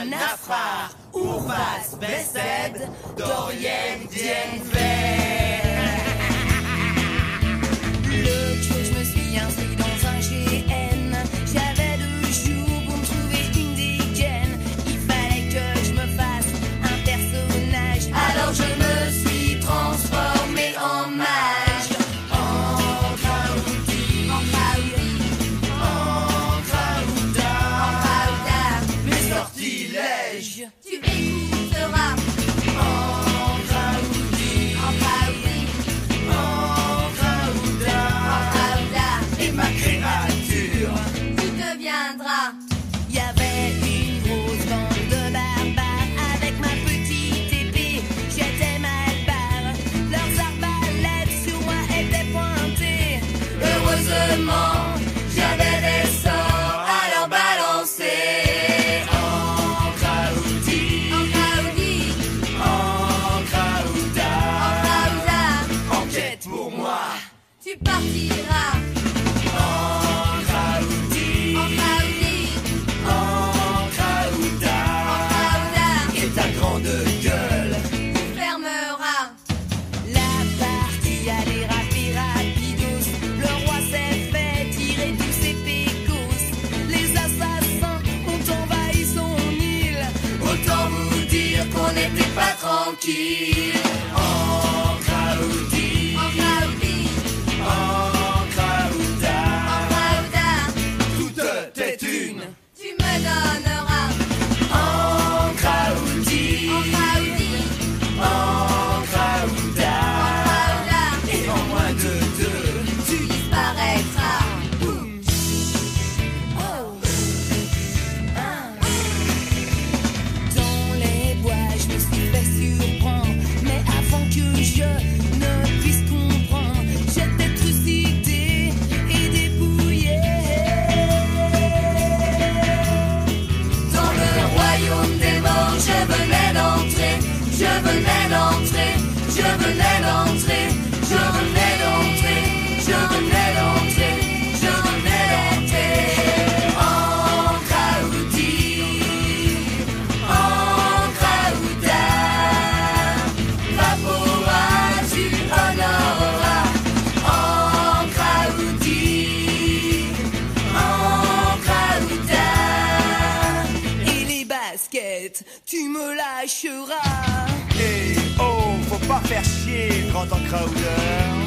הנפחא, ובס בסד, דוריים דיין ו... Hey, oh, faut pas faire chier, grand en crowder.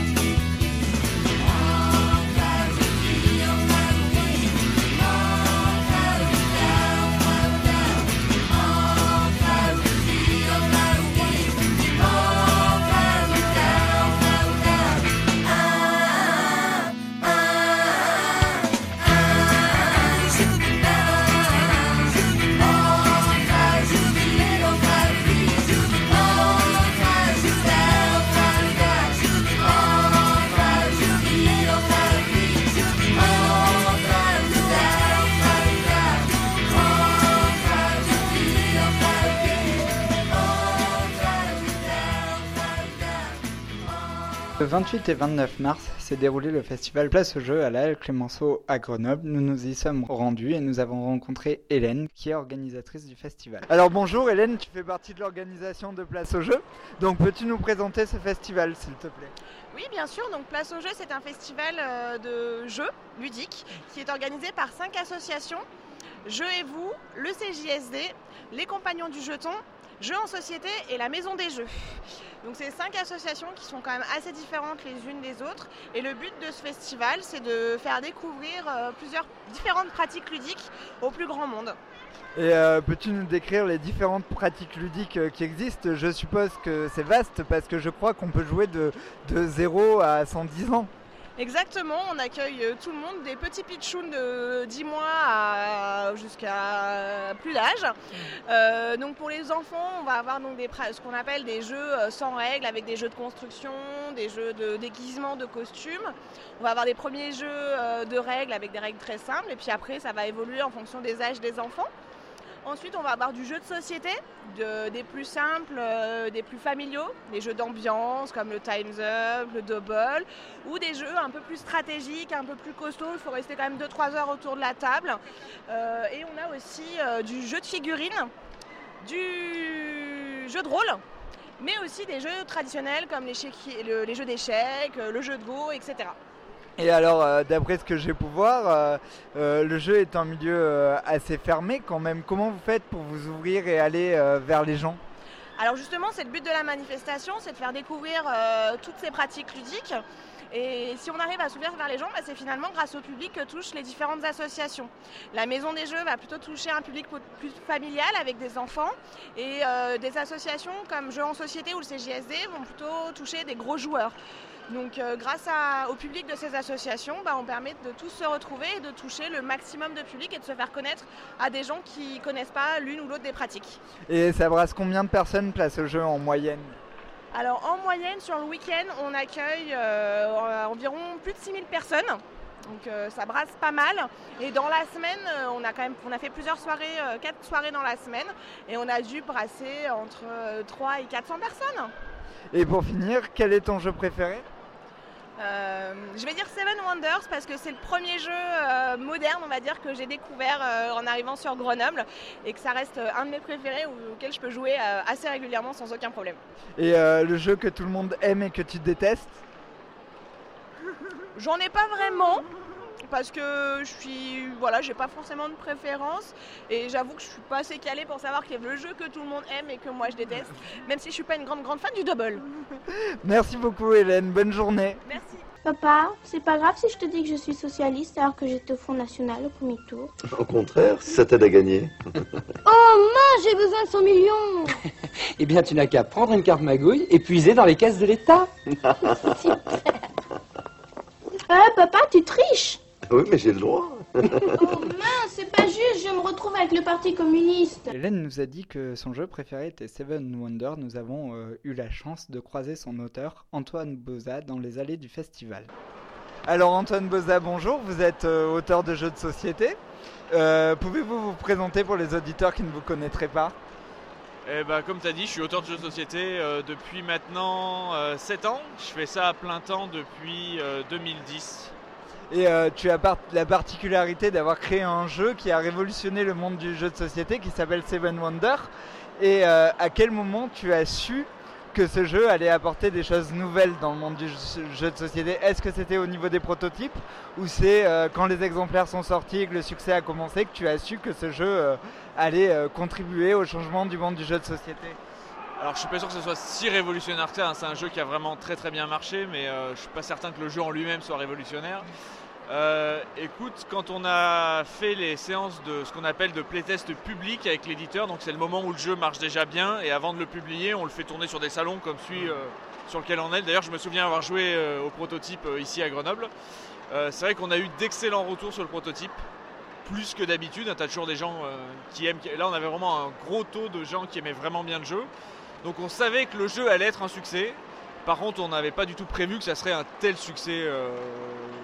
Le 28 et 29 mars s'est déroulé le festival Place au Jeu à la Halle Clémenceau à Grenoble. Nous nous y sommes rendus et nous avons rencontré Hélène qui est organisatrice du festival. Alors bonjour Hélène, tu fais partie de l'organisation de Place au Jeu. Donc peux-tu nous présenter ce festival s'il te plaît? Oui, bien sûr. Donc, Place au jeu, c'est un festival euh, de jeux ludiques qui est organisé par cinq associations Jeux et vous, le CJSD, les Compagnons du Jeton, Jeux en Société et la Maison des Jeux. Donc, c'est cinq associations qui sont quand même assez différentes les unes des autres. Et le but de ce festival, c'est de faire découvrir euh, plusieurs différentes pratiques ludiques au plus grand monde. Et euh, peux-tu nous décrire les différentes pratiques ludiques euh, qui existent? Je suppose que c'est vaste parce que je crois qu'on peut jouer de, de 0 à 110 ans. Exactement, on accueille euh, tout le monde, des petits pitchouns de 10 mois jusqu'à plus d'âge. Euh, donc pour les enfants, on va avoir donc des, pra- ce qu'on appelle des jeux euh, sans règles, avec des jeux de construction, des jeux de déguisement, de costumes. On va avoir des premiers jeux de règles avec des règles très simples, et puis après ça va évoluer en fonction des âges des enfants. Ensuite, on va avoir du jeu de société, de- des plus simples, euh, des plus familiaux, des jeux d'ambiance comme le Time's Up, le Double, ou des jeux un peu plus stratégiques, un peu plus costauds. Il faut rester quand même 2-3 heures autour de la table. Euh, et on a aussi euh, du jeu de figurines, du jeu de rôle, mais aussi des jeux traditionnels comme les jeux d'échecs, le jeu de Go, etc. Et alors, euh, d'après ce que j'ai pu voir, euh, euh, le jeu est un milieu assez fermé quand même. Comment vous faites pour vous ouvrir et aller vers les gens? Alors justement, c'est le but de la manifestation, c'est de faire découvrir toutes ces pratiques ludiques. Et si on arrive à s'ouvrir vers les gens, bah, c'est finalement grâce au public que touchent les différentes associations. La Maison des Jeux va plutôt toucher un public plus familial avec des enfants et des associations comme Jeux en Société ou le CJSD vont plutôt toucher des gros joueurs. Donc euh, grâce à- au public de ces associations, bah, on permet de tous se retrouver et de toucher le maximum de public et de se faire connaître à des gens qui ne connaissent pas l'une ou l'autre des pratiques. Et ça brasse combien de personnes place au jeu en moyenne? Alors en moyenne sur le week-end, on accueille euh, environ plus de 6000 personnes. Donc euh, ça brasse pas mal. Et dans la semaine, euh, on a quand même on a fait plusieurs soirées, euh, quatre soirées dans la semaine, et on a dû brasser entre euh, 3 et 400 personnes. Et pour finir, quel est ton jeu préféré? Euh, je vais dire Seven Wonders parce que c'est le premier jeu euh, moderne, on va dire, que j'ai découvert euh, en arrivant sur Grenoble et que ça reste un de mes préférés au- auquel je peux jouer assez régulièrement sans aucun problème. Et le jeu que tout le monde aime et que tu détestes? J'en ai pas vraiment parce que je suis voilà, j'ai pas forcément de préférence et j'avoue que je suis pas assez calée pour savoir quel est le jeu que tout le monde aime et que moi je déteste, même si je suis pas une grande grande fan du double. Merci beaucoup Hélène, bonne journée. Merci. Papa, c'est pas grave si je te dis que je suis socialiste alors que j'étais au Front National au premier tour. Au contraire, ça t'aide à gagner. Oh mince, j'ai besoin de 100 millions Eh bien, tu n'as qu'à prendre une carte magouille et puiser dans les caisses de l'État. Super Eh papa, tu triches Oui, mais j'ai le droit. Oh mince, c'est pas juste, je me retrouve avec le Parti communiste Hélène nous a dit que son jeu préféré était Seven Wonders. Nous avons euh, eu la chance de croiser son auteur, Antoine Boza, dans les allées du festival. Alors Antoine Boza, bonjour, vous êtes euh, auteur de jeux de société. Euh, Pouvez-vous vous présenter pour les auditeurs qui ne vous connaîtraient pas? Eh ben, comme tu as dit, je suis auteur de jeux de société euh, depuis maintenant 7 ans. Je fais ça à plein temps depuis euh, 2010. Et euh, tu as la particularité d'avoir créé un jeu qui a révolutionné le monde du jeu de société qui s'appelle Seven Wonders. Et euh, à quel moment tu as su que ce jeu allait apporter des choses nouvelles dans le monde du jeu de société? Est-ce que c'était au niveau des prototypes ou c'est euh, quand les exemplaires sont sortis et que le succès a commencé que tu as su que ce jeu allait contribuer au changement du monde du jeu de société? Alors, je suis pas sûr que ce soit si révolutionnaire que ça. hein. C'est un jeu qui a vraiment très très bien marché, mais euh, je suis pas certain que le jeu en lui-même soit révolutionnaire. Euh, écoute, quand on a fait les séances de ce qu'on appelle de playtest public avec l'éditeur, donc c'est le moment où le jeu marche déjà bien, et avant de le publier, on le fait tourner sur des salons comme celui euh, sur lequel on est. D'ailleurs, je me souviens avoir joué euh, au prototype ici à Grenoble. C'est vrai qu'on a eu d'excellents retours sur le prototype, plus que d'habitude. Tu as toujours des gens qui aiment. Là, on avait vraiment un gros taux de gens qui aimaient vraiment bien le jeu. Donc on savait que le jeu allait être un succès. Par contre, on n'avait pas du tout prévu que ça serait un tel succès, euh,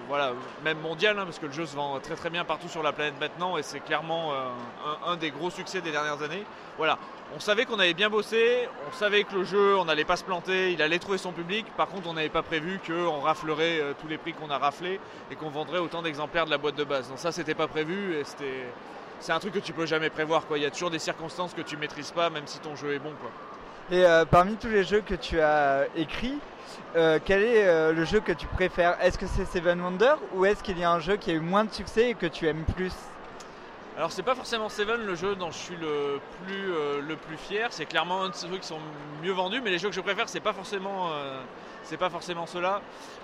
voilà, même mondial, hein, parce que le jeu se vend très très bien partout sur la planète maintenant, et c'est clairement euh, un, des gros succès des dernières années. Voilà, on savait qu'on avait bien bossé, on savait que le jeu, on n'allait pas se planter, il allait trouver son public. Par contre, on n'avait pas prévu qu'on raflerait euh, tous les prix qu'on a raflés et qu'on vendrait autant d'exemplaires de la boîte de base. Donc ça, c'était pas prévu, et c'est un truc que tu peux jamais prévoir. Quoi. Il y a toujours des circonstances que tu maîtrises pas, même si ton jeu est bon. Quoi. Et euh, parmi tous les jeux que tu as écrits, euh, quel est euh, le jeu que tu préfères? Est-ce que c'est Seven Wonders ou est-ce qu'il y a un jeu qui a eu moins de succès et que tu aimes plus? Alors c'est pas forcément Seven le jeu dont je suis le plus, euh, le plus fier, c'est clairement un de ceux qui sont mieux vendus, mais les jeux que je préfère c'est pas forcément, euh, c'est pas forcément ceux-là.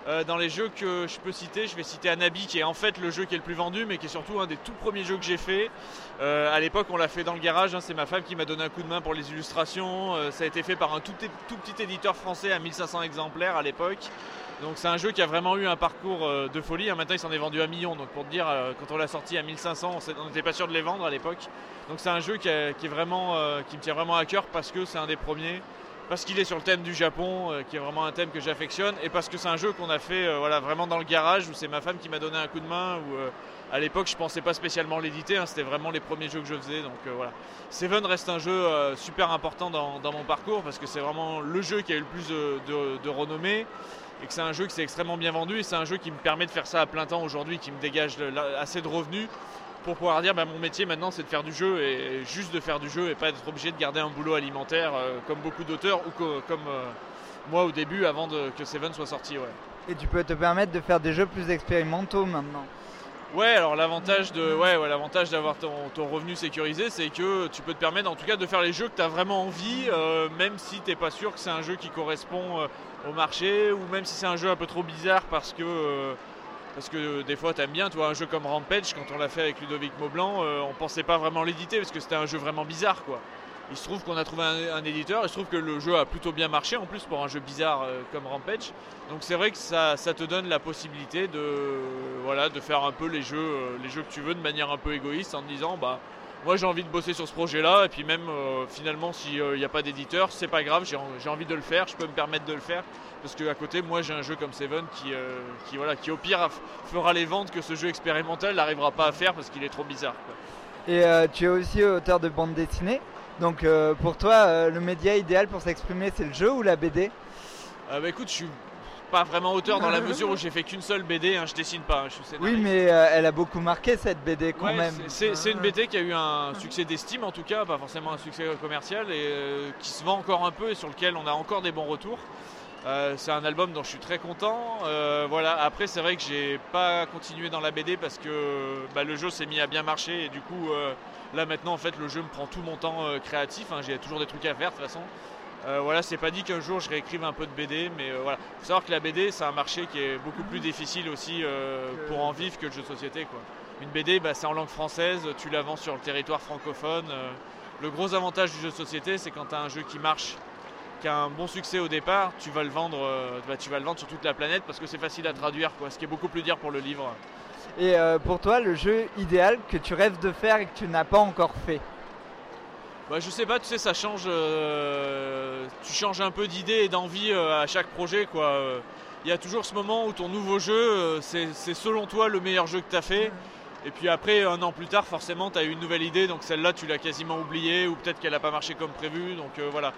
Euh, dans les jeux que je peux citer, je vais citer Anabi qui est en fait le jeu qui est le plus vendu, mais qui est surtout un des tout premiers jeux que j'ai fait. Euh, à l'époque on l'a fait dans le garage, hein, c'est ma femme qui m'a donné un coup de main pour les illustrations. Euh, ça a été fait par un tout, petit éditeur français à 1500 exemplaires à l'époque. Donc c'est un jeu qui a vraiment eu un parcours euh, de folie. hein. Maintenant il s'en est vendu un million. Donc pour te dire, quand on l'a sorti à 1500, on n'était pas sûr de les vendre à l'époque. Donc c'est un jeu est vraiment, qui me tient vraiment à cœur parce que c'est un des premiers parce qu'il est sur le thème du Japon, euh, qui est vraiment un thème que j'affectionne, et parce que c'est un jeu qu'on a fait euh, voilà, vraiment dans le garage, où c'est ma femme qui m'a donné un coup de main, où euh, à l'époque je pensais pas spécialement l'éditer, hein, c'était vraiment les premiers jeux que je faisais. Donc voilà. Seven reste un jeu super important dans, mon parcours, parce que c'est vraiment le jeu qui a eu le plus de, renommée, et que c'est un jeu qui s'est extrêmement bien vendu, et c'est un jeu qui me permet de faire ça à plein temps aujourd'hui, qui me dégage assez de revenus pour pouvoir dire bah, mon métier maintenant c'est de faire du jeu et juste de faire du jeu et pas être obligé de garder un boulot alimentaire euh, comme beaucoup d'auteurs ou co- comme euh, moi au début avant de- que Seven soit sorti. Ouais. Et tu peux te permettre de faire des jeux plus expérimentaux maintenant. Ouais, alors l'avantage de ouais, ouais, l'avantage d'avoir ton, ton revenu sécurisé, c'est que tu peux te permettre en tout cas de faire les jeux que tu as vraiment envie, euh, même si t'es pas sûr que c'est un jeu qui correspond au marché, ou même si c'est un jeu un peu trop bizarre parce que parce que euh, des fois t'aimes bien, tu vois, un jeu comme Rampage, quand on l'a fait avec Ludovic Maublanc, euh, on pensait pas vraiment l'éditer parce que c'était un jeu vraiment bizarre quoi. Il se trouve qu'on a trouvé un, un éditeur, il se trouve que le jeu a plutôt bien marché en plus pour un jeu bizarre euh, comme Rampage. Donc c'est vrai que ça, ça te donne la possibilité de, voilà, de faire un peu les jeux, euh, les jeux que tu veux de manière un peu égoïste en te disant bah moi j'ai envie de bosser sur ce projet là et puis même euh, finalement s'il n'y a pas d'éditeur c'est pas grave j'ai en- j'ai envie de le faire, je peux me permettre de le faire parce qu'à côté moi j'ai un jeu comme Seven qui, euh, qui, voilà, qui au pire fera les ventes que ce jeu expérimental n'arrivera pas à faire parce qu'il est trop bizarre. quoi. Et euh, tu es aussi auteur de bande dessinée. Donc euh, pour toi, euh, le média idéal pour s'exprimer, c'est le jeu ou la BD Euh, bah écoute je suis pas vraiment auteur dans la mesure où j'ai fait qu'une seule BD, hein, je dessine pas, hein, je suis scénariste. Oui, mais euh, elle a beaucoup marqué cette BD quand Ouais, même. c'est- une BD qui a eu un succès d'estime en tout cas, pas forcément un succès commercial et euh, qui se vend encore un peu et sur lequel on a encore des bons retours. Euh, c'est un album dont je suis très content. Euh, voilà. Après, c'est vrai que j'ai pas continué dans la BD parce que bah, le jeu s'est mis à bien marcher et du coup, euh, là maintenant, en fait, le jeu me prend tout mon temps euh, créatif. hein. J'ai toujours des trucs à faire de toute façon. Euh, voilà, c'est pas dit qu'un jour je réécrive un peu de BD, mais euh, voilà. Faut savoir que la BD, c'est un marché qui est beaucoup plus difficile aussi euh, pour en vivre que le jeu de société, quoi. Une BD, bah, c'est en langue française, tu la vends sur le territoire francophone. euh, le gros avantage du jeu de société, c'est quand tu as un jeu qui marche, qui a un bon succès au départ, tu vas le vendre, bah, tu vas le vendre sur toute la planète parce que c'est facile à traduire, quoi, ce qui est beaucoup plus dur pour le livre. Et pour toi, le jeu idéal que tu rêves de faire et que tu n'as pas encore fait? Bah, je sais pas, tu sais, ça change. euh, tu changes un peu d'idée et d'envie euh, à chaque projet, quoi. Il y a toujours ce moment où ton nouveau jeu, euh, c'est selon toi le meilleur jeu que tu as fait. Et puis après, un an plus tard, forcément, tu as eu une nouvelle idée, donc celle-là, tu l'as quasiment oubliée, ou peut-être qu'elle n'a pas marché comme prévu. Donc voilà.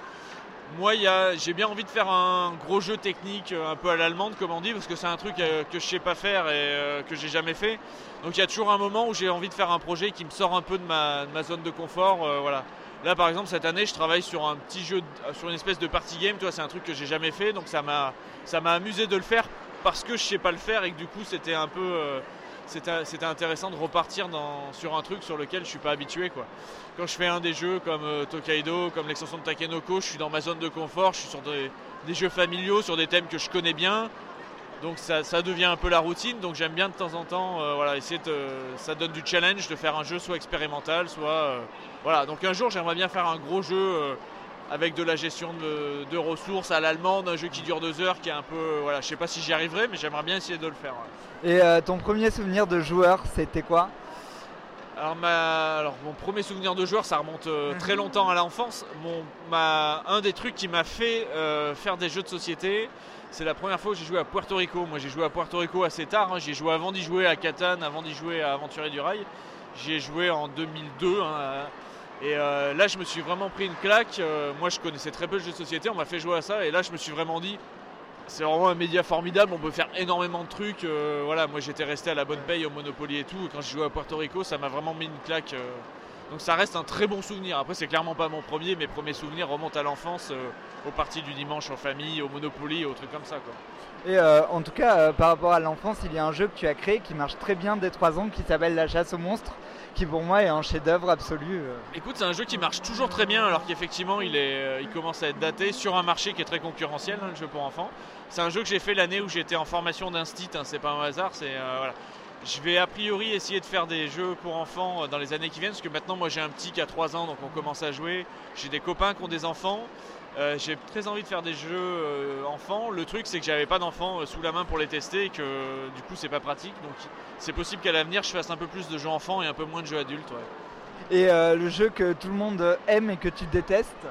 Moi, j'ai bien envie de faire un gros jeu technique, un peu à l'allemande, comme on dit, parce que c'est un truc que je sais pas faire et que j'ai jamais fait. Donc il y a toujours un moment où j'ai envie de faire un projet qui me sort un peu de ma, de ma zone de confort. voilà. Là, par exemple, cette année, je travaille sur un petit jeu, de- sur une espèce de party game. C'est un truc que j'ai jamais fait, donc ça m'a, amusé de le faire parce que je sais pas le faire et que du coup, c'était un peu, euh, c'était, intéressant de repartir sur un truc sur lequel je suis pas habitué, quoi. Quand je fais un des jeux comme euh, Tokaido, comme l'extension de Takenoko, je suis dans ma zone de confort, je suis sur des jeux familiaux, sur des thèmes que je connais bien. Donc ça, ça devient un peu la routine, donc j'aime bien de temps en temps euh, voilà, essayer de. Ça donne du challenge de faire un jeu soit expérimental, soit. euh, voilà, donc un jour j'aimerais bien faire un gros jeu euh, avec de la gestion de, de ressources à l'allemande, un jeu qui dure deux heures, qui est un peu. voilà, je sais pas si j'y arriverai, mais j'aimerais bien essayer de le faire. ouais. Et ton premier souvenir de joueur, c'était quoi? Alors, ma- alors, mon premier souvenir de joueur, ça remonte euh, très longtemps à l'enfance. Mon, ma- un des trucs qui m'a fait euh, faire des jeux de société, c'est la première fois que j'ai joué à Puerto Rico. Moi, j'ai joué à Puerto Rico assez tard. hein. J'ai joué avant d'y jouer à Catan, avant d'y jouer à Aventurier du Rail. J'y ai joué en 2002. hein, et euh, là, je me suis vraiment pris une claque. Euh, moi, je connaissais très peu le jeu de société. On m'a fait jouer à ça. Et là, je me suis vraiment dit, c'est vraiment un média formidable, on peut faire énormément de trucs. euh, voilà, moi j'étais resté à la bonne paye au Monopoly et tout. Quand j'ai joué à Puerto Rico, ça m'a vraiment mis une claque. Donc ça reste un très bon souvenir. Après, c'est clairement pas mon premier, mes premiers souvenirs remontent à l'enfance, euh, aux parties du dimanche en famille, au Monopoly, aux trucs comme ça. Quoi. Et euh, en tout cas, euh, par rapport à l'enfance, il y a un jeu que tu as créé qui marche très bien dès 3 ans qui s'appelle La chasse aux monstres, qui pour moi est un chef-d'œuvre absolu. Écoute, c'est un jeu qui marche toujours très bien, alors qu'effectivement, il, est, il commence à être daté sur un marché qui est très concurrentiel, hein, le jeu pour enfants. C'est un jeu que j'ai fait l'année où j'étais en formation d'instit, hein, c'est pas un hasard, c'est voilà. Je vais a priori essayer de faire des jeux pour enfants euh, dans les années qui viennent, parce que maintenant moi j'ai un petit qui a 3 ans, donc on commence à jouer. J'ai des copains qui ont des enfants. Euh, j'ai très envie de faire des jeux euh, enfants. Le truc c'est que j'avais pas d'enfants sous la main pour les tester et que du coup c'est pas pratique. Donc c'est possible qu'à l'avenir je fasse un peu plus de jeux enfants et un peu moins de jeux adultes. Et le jeu que tout le monde aime et que tu détestes?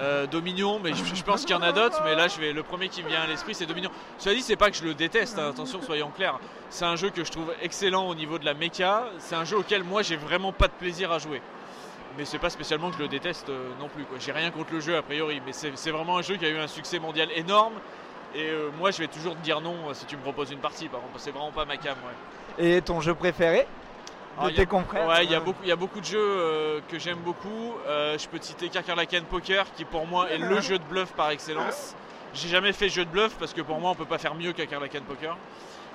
Euh, Dominion, mais je, pense qu'il y en a d'autres, mais là je vais, le premier qui me vient à l'esprit c'est Dominion. Cela dit, c'est pas que je le déteste, hein, attention, soyons clairs. C'est un jeu que je trouve excellent au niveau de la méca, c'est un jeu auquel moi j'ai vraiment pas de plaisir à jouer. Mais c'est pas spécialement que je le déteste euh, non plus. J'ai rien contre le jeu a priori, mais c'est vraiment un jeu qui a eu un succès mondial énorme. Et euh, moi je vais toujours te dire non si tu me proposes une partie, par contre, c'est vraiment pas ma cam. Ouais. Et ton jeu préféré? De il y a- tes confrères Ouais, il y, a beaucoup- il y a beaucoup de jeux euh, que j'aime beaucoup. Euh, je peux te citer Kakerlaken Poker, qui pour moi est le jeu de bluff par excellence. J'ai jamais fait jeu de bluff parce que pour moi on peut pas faire mieux qu'Akerlaken Poker.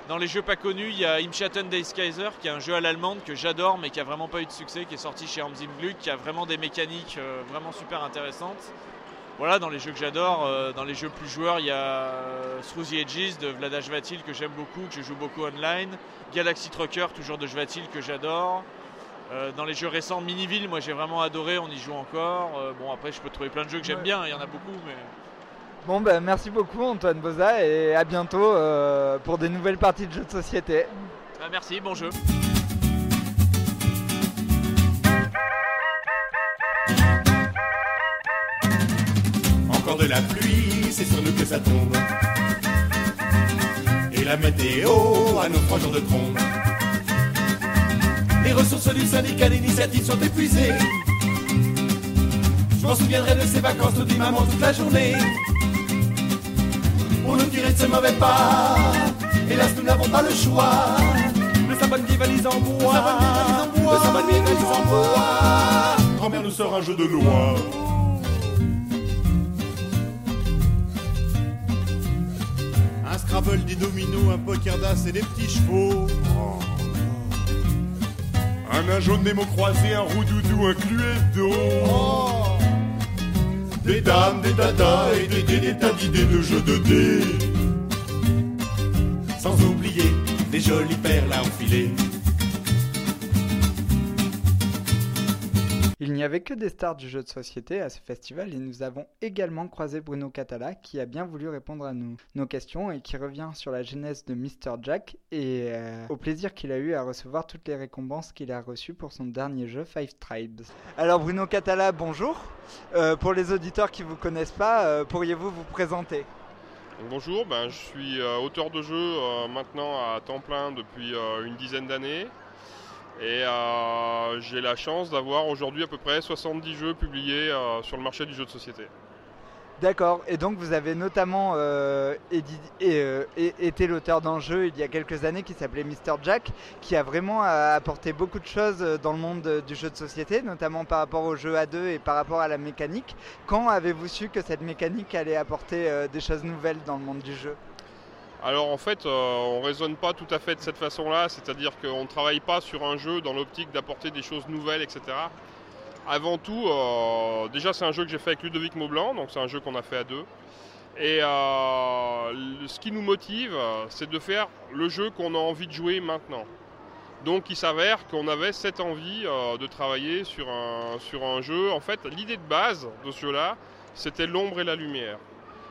Dans les jeux pas connus, il y a Imschatten Days Kaiser, qui est un jeu à l'allemande que j'adore mais qui a vraiment pas eu de succès, qui est sorti chez Hans im Glück, qui a vraiment des mécaniques euh, vraiment super intéressantes. Voilà, dans les jeux que j'adore, euh, dans les jeux plus joueurs, il y a euh, Through the Edges de Vlada Jvatil que j'aime beaucoup, que je joue beaucoup online. Galaxy Trucker, toujours de Jvatil, que j'adore. Euh, dans les jeux récents, Miniville, moi j'ai vraiment adoré, on y joue encore. Euh, bon, après, je peux trouver plein de jeux que j'aime Ouais. bien, il y en a beaucoup, mais. Bon, bah, merci beaucoup Antoine Boza et à bientôt pour des nouvelles parties de jeux de société. Ah, merci, bon jeu. C'est sur nous que ça tombe. Et la météo à nos trois jours de trombe. Les ressources du syndicat d'initiative sont épuisées. Je m'en souviendrai de ces vacances, nous dit maman toute la journée. Pour nous tirer de ce mauvais pas, hélas nous n'avons pas le choix. Le sabbat qui valise en bois, le sabbat qui valise en bois. Grand-mère nous sort un jeu de loi. Un Scrabble, des dominos, un poker d'as et des petits chevaux. Un nain jaune Nemo croisé, un roux-doudou, un cluedo. Des dames, des dadas et des dés, des tas d'idées de jeux de dés. Sans oublier des jolies perles à enfiler. N'y avait que des stars du jeu de société à ce festival et nous avons également croisé Bruno Catala qui a bien voulu répondre à nos questions et qui revient sur la genèse de Mr. Jack et euh, au plaisir qu'il a eu à recevoir toutes les récompenses qu'il a reçues pour son dernier jeu Five Tribes. Alors Bruno Catala, bonjour. Euh, pour les auditeurs qui ne vous connaissent pas, euh, pourriez-vous vous présenter? Bonjour, ben, je suis auteur de euh, maintenant à temps plein depuis une dizaine d'années. Et euh, j'ai la chance d'avoir aujourd'hui à peu près 70 jeux publiés euh, sur le marché du jeu de société. D'accord, et donc vous avez notamment euh, été l'auteur d'un jeu il y a quelques années qui s'appelait Mr. Jack, qui a vraiment apporté beaucoup de choses dans le monde du jeu de société, notamment par rapport au jeu à deux et par rapport à la mécanique. Quand avez-vous su que cette mécanique allait apporter des choses nouvelles dans le monde du jeu? Alors en fait, euh, on raisonne pas tout à fait de cette façon-là, c'est-à-dire qu'on ne travaille pas sur un jeu dans l'optique d'apporter des choses nouvelles, etc. Avant tout, euh, déjà c'est un jeu que j'ai fait avec Ludovic Maublanc, donc c'est un jeu qu'on a fait à deux. Et euh, ce qui nous motive, c'est de faire le jeu qu'on a envie de jouer maintenant. Donc il s'avère qu'on avait cette envie de travailler sur un, sur un jeu. En fait, l'idée de base de ce jeu-là, c'était l'ombre et la lumière.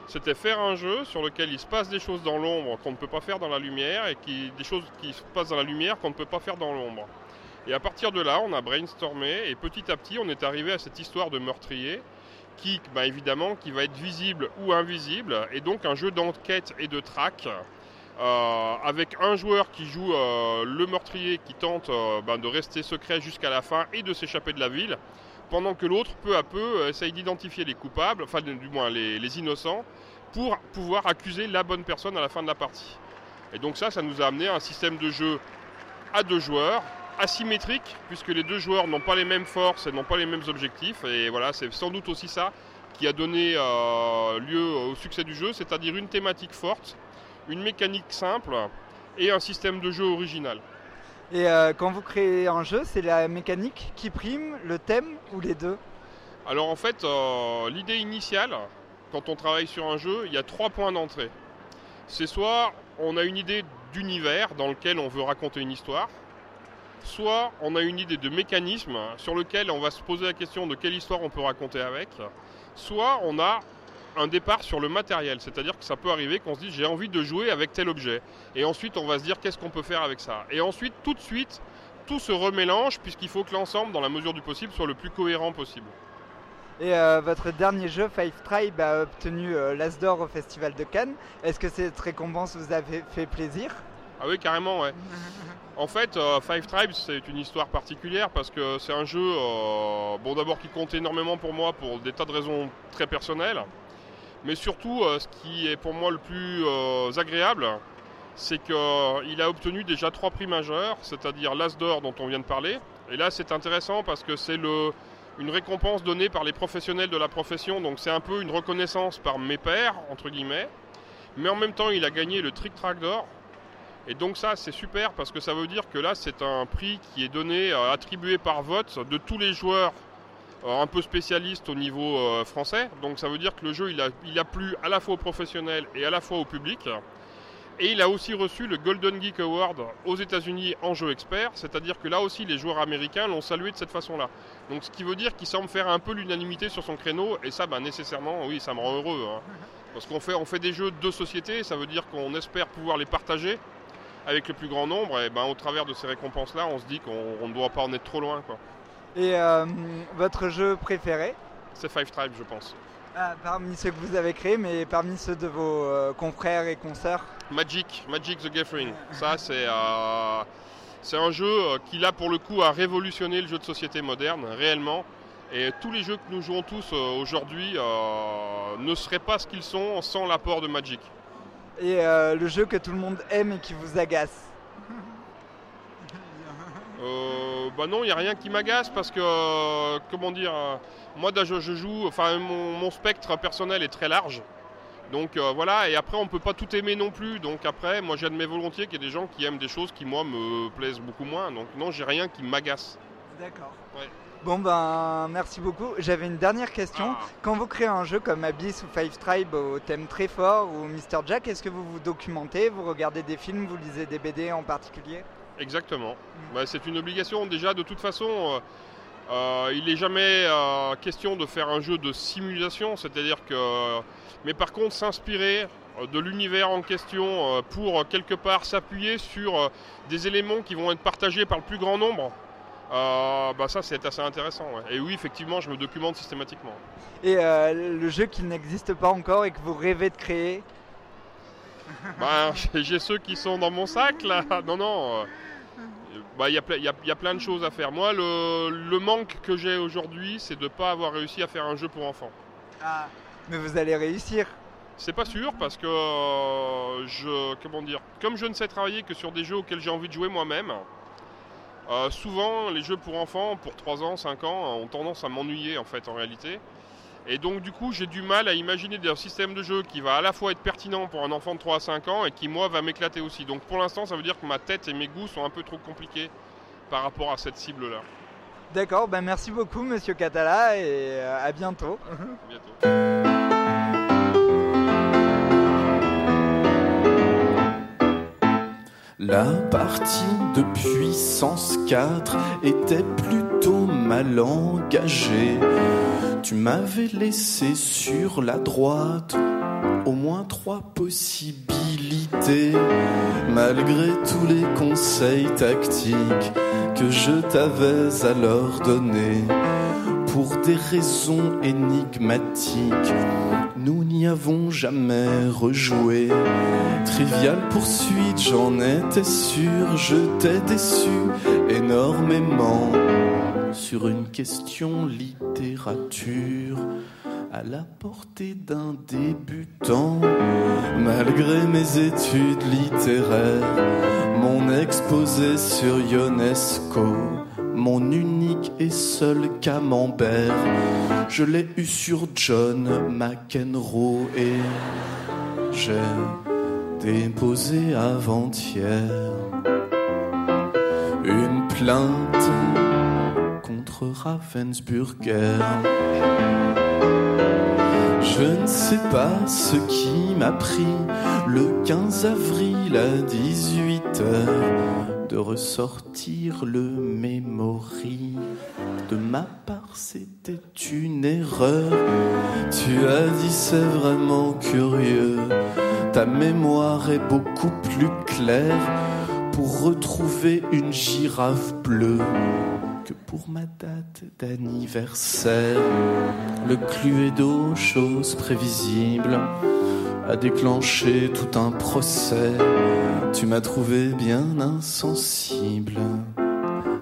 C'était faire un jeu sur lequel il se passe des choses dans l'ombre qu'on ne peut pas faire dans la lumière et des choses qui se passent dans la lumière qu'on ne peut pas faire dans l'ombre. Et à partir de là, on a brainstormé et petit à petit, on est arrivé à cette histoire de meurtrier qui, bah, évidemment, qui va être visible ou invisible et donc un jeu d'enquête et de traque euh, avec un joueur qui joue euh, le meurtrier qui tente euh, ben, de rester secret jusqu'à la fin et de s'échapper de la ville, pendant que l'autre, peu à peu, euh, essaye d'identifier les coupables, enfin du moins les, innocents, pour pouvoir accuser la bonne personne à la fin de la partie. Et donc ça, ça nous a amené à un système de jeu à deux joueurs, asymétrique, puisque les deux joueurs n'ont pas les mêmes forces et n'ont pas les mêmes objectifs. Et voilà, c'est sans doute aussi ça qui a donné euh, lieu au succès du jeu, c'est-à-dire une thématique forte, une mécanique simple et un système de jeu original. Et euh, quand vous créez un jeu, c'est la mécanique qui prime, le thème ou les deux Alors en fait, euh, l'idée initiale, quand on travaille sur un jeu, il y a trois points d'entrée. C'est soit on a une idée d'univers dans lequel on veut raconter une histoire, soit on a une idée de mécanisme sur lequel on va se poser la question de quelle histoire on peut raconter avec, soit on a un départ sur le matériel, c'est-à-dire que ça peut arriver qu'on se dise j'ai envie de jouer avec tel objet, et ensuite on va se dire qu'est-ce qu'on peut faire avec ça, et ensuite tout de suite tout se remélange puisqu'il faut que l'ensemble, dans la mesure du possible, soit le plus cohérent possible. Et euh, votre dernier jeu, Five Tribe, a obtenu euh, l'As d'or au Festival de Cannes. Est-ce que cette récompense vous a fait, plaisir? Ah oui, carrément, ouais. En fait, euh, Five Tribes, c'est une histoire particulière parce que c'est un jeu, bon d'abord qui compte énormément pour moi pour des tas de raisons très personnelles, mais surtout euh, ce qui est pour moi le plus euh, agréable, c'est qu'il a obtenu déjà trois prix majeurs, c'est-à-dire l'As d'or dont on vient de parler. Et là, c'est intéressant parce que c'est une récompense donnée par les professionnels de la profession, donc c'est un peu une reconnaissance par mes pairs, entre guillemets. Mais en même temps, il a gagné le Trick Track d'or. Et donc ça, c'est super parce que ça veut dire que là, c'est un prix qui est donné, euh, attribué par vote de tous les joueurs euh, un peu spécialistes au niveau euh, français. Donc ça veut dire que le jeu, il a, a plu à la fois aux professionnels et à la fois au public. Et il a aussi reçu le Golden Geek Award aux États-Unis en jeu expert, c'est-à-dire que là aussi les joueurs américains l'ont salué de cette façon-là. Donc ce qui veut dire qu'il semble faire un peu l'unanimité sur son créneau, et ça, bah, nécessairement, oui, ça me rend heureux. hein. Parce qu'on fait, on fait des jeux de société, ça veut dire qu'on espère pouvoir les partager avec le plus grand nombre, et ben, au travers de ces récompenses-là, on se dit qu'on on ne doit pas en être trop loin. Et euh, votre jeu préféré? C'est Five Tribes, je pense. Ah, Parmi ceux que vous avez créés, mais parmi ceux de vos euh, confrères et consoeurs? Magic, Magic the Gathering. Ça, c'est euh, c'est un jeu qui, là, pour le coup, a révolutionné le jeu de société moderne, réellement. Et tous les jeux que nous jouons tous aujourd'hui ne seraient pas ce qu'ils sont sans l'apport de Magic. Et le jeu que tout le monde aime et qui vous agace? Euh, bah non, il n'y a rien qui m'agace parce que, euh, comment dire, euh, moi je, je joue, enfin mon, mon spectre personnel est très large. Donc euh, voilà, et après on peut pas tout aimer non plus. Donc après, moi j'admets volontiers qu'il y ait des gens qui aiment des choses qui moi me plaisent beaucoup moins. Donc non, j'ai rien qui m'agace. D'accord. Ouais. Bon ben merci beaucoup. J'avais une dernière question. Ah. Quand vous créez un jeu comme Abyss ou Five Tribe au thème très fort ou Mr Jack, est-ce que vous vous documentez, vous regardez des films, vous lisez des BD en particulier? Exactement. Bah, c'est une obligation déjà de toute façon. euh, euh, il n'est jamais euh, question de faire un jeu de simulation, c'est-à-dire que. Mais par contre, s'inspirer de l'univers en question pour quelque part s'appuyer sur des éléments qui vont être partagés par le plus grand nombre. euh, bah ça c'est assez intéressant. ouais. Et oui effectivement je me documente systématiquement. Et le jeu qui n'existe pas encore et que vous rêvez de créer? Bah, j'ai ceux qui sont dans mon sac là. Non, non. Bah, Il y, a y a- il y a plein de choses à faire. Moi, le, le manque que j'ai aujourd'hui, c'est de ne pas avoir réussi à faire un jeu pour enfants. Mais vous allez réussir. C'est pas sûr parce que euh, je. Comment dire Comme je ne sais travailler que sur des jeux auxquels j'ai envie de jouer moi-même, euh, souvent les jeux pour enfants, pour 3 ans, 5 ans, ont tendance à m'ennuyer en fait en réalité. Et donc du coup j'ai du mal à imaginer un système de jeu qui va à la fois être pertinent pour un enfant de 3 à 5 ans et qui moi va m'éclater aussi. Donc pour l'instant ça veut dire que ma tête et mes goûts sont un peu trop compliqués par rapport à cette cible-là. D'accord, ben merci beaucoup Monsieur Catala et euh, à bientôt. À bientôt. La partie de puissance 4 était plutôt mal engagée. Tu m'avais laissé sur la droite au moins trois possibilités. Malgré tous les conseils tactiques que je t'avais alors donnés, pour des raisons énigmatiques, nous n'y avons jamais rejoué. Trivial poursuite, j'en étais sûr, je t'ai déçu énormément sur une question littérature à la portée d'un débutant. Malgré mes études littéraires, mon exposé sur Ionesco, mon unique et seul camembert, je l'ai eu sur John McEnroe et j'ai déposé avant-hier une plainte Ravensburger. Je ne sais pas ce qui m'a pris le 15 avril à 18h de ressortir le memory. De ma part, c'était une erreur. Tu as dit c'est vraiment curieux. Ta mémoire est beaucoup plus claire pour retrouver une girafe bleue pour ma date d'anniversaire. Le Cluedo, chose prévisible, a déclenché tout un procès. Tu m'as trouvé bien insensible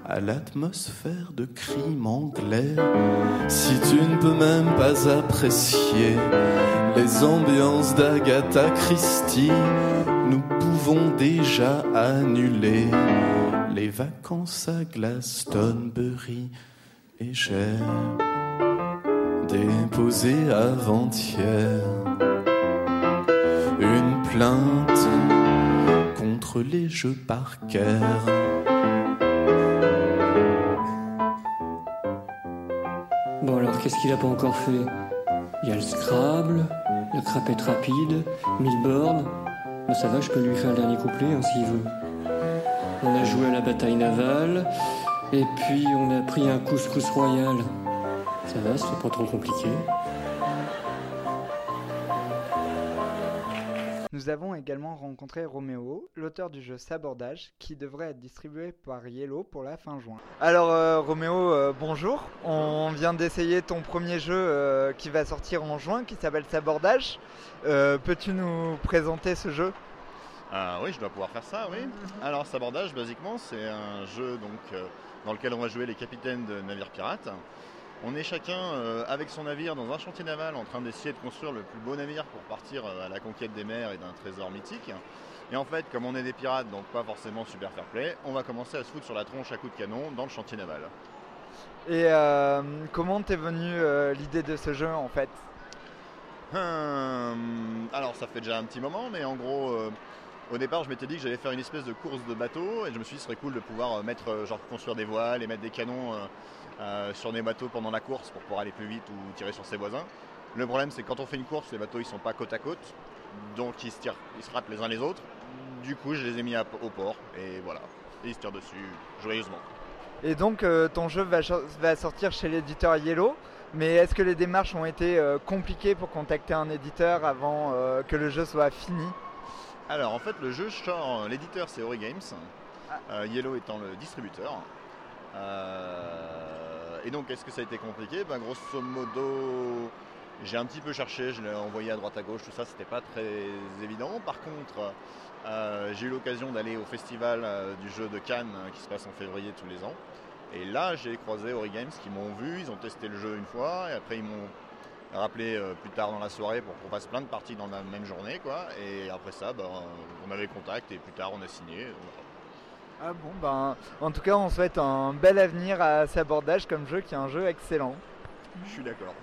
à l'atmosphère de crime anglais. Si tu ne peux même pas apprécier les ambiances d'Agatha Christie, pouvons déjà annuler les vacances à Glastonbury. Et j'ai déposé avant-hier une plainte contre les jeux par cœur. Bon alors, qu'est-ce qu'il a pas encore fait? Il y a le Scrabble, la crapette rapide, Milborn. Ben ça va, je peux lui faire le dernier couplet hein, s'il veut. On a joué à la bataille navale, et puis on a pris un couscous royal. Ça va, c'est pas trop compliqué. Nous avons également rencontré Roméo, l'auteur du jeu Sabordage, qui devrait être distribué par Yellow pour la fin juin. Alors euh, Roméo, euh, bonjour. On vient d'essayer ton premier jeu euh, qui va sortir en juin, qui s'appelle Sabordage. Euh, Peux-tu nous présenter ce jeu? Ah oui, je dois pouvoir faire ça, oui. Alors, Sabordage, basiquement, c'est un jeu donc, euh, dans lequel on va jouer les capitaines de navires pirates. On est chacun euh, avec son navire dans un chantier naval en train d'essayer de construire le plus beau navire pour partir euh, à la conquête des mers et d'un trésor mythique. Et en fait, comme on est des pirates, donc pas forcément super fair play, on va commencer à se foutre sur la tronche à coups de canon dans le chantier naval. Et euh, comment t'es venue euh, l'idée de ce jeu en fait? Hum, alors ça fait déjà un petit moment, mais en gros, euh, au départ, je m'étais dit que j'allais faire une espèce de course de bateau, et je me suis dit ce serait cool de pouvoir mettre, genre construire des voiles et mettre des canons euh, sur des bateaux pendant la course pour pouvoir aller plus vite ou tirer sur ses voisins. Le problème, c'est que quand on fait une course, les bateaux ils sont pas côte à côte, donc ils se tirent, ils se ratent les uns les autres. Du coup, je les ai mis à- au port, et voilà, et ils se tirent dessus joyeusement. Et donc euh, ton jeu va, sortir chez l'éditeur Yellow, mais est-ce que les démarches ont été euh, compliquées pour contacter un éditeur avant euh, que le jeu soit fini? Alors en fait le jeu sort, l'éditeur c'est Ori Games, euh, Yellow étant le distributeur. Et donc est-ce que ça a été compliqué ben, Grosso modo j'ai un petit peu cherché, je l'ai envoyé à droite à gauche, tout ça c'était pas très évident. Par contre euh, j'ai eu l'occasion d'aller au festival euh, du jeu de Cannes euh, qui se passe en février tous les ans. Et là j'ai croisé Ori Games qui m'ont vu, ils ont testé le jeu une fois et après ils m'ont rappelé plus tard dans la soirée pour qu'on fasse plein de parties dans la même journée quoi. Et après ça, ben, on avait contact et plus tard on a signé. Ah bon ben en tout cas on souhaite un bel avenir à Sabordage comme jeu qui est un jeu excellent. Je suis d'accord.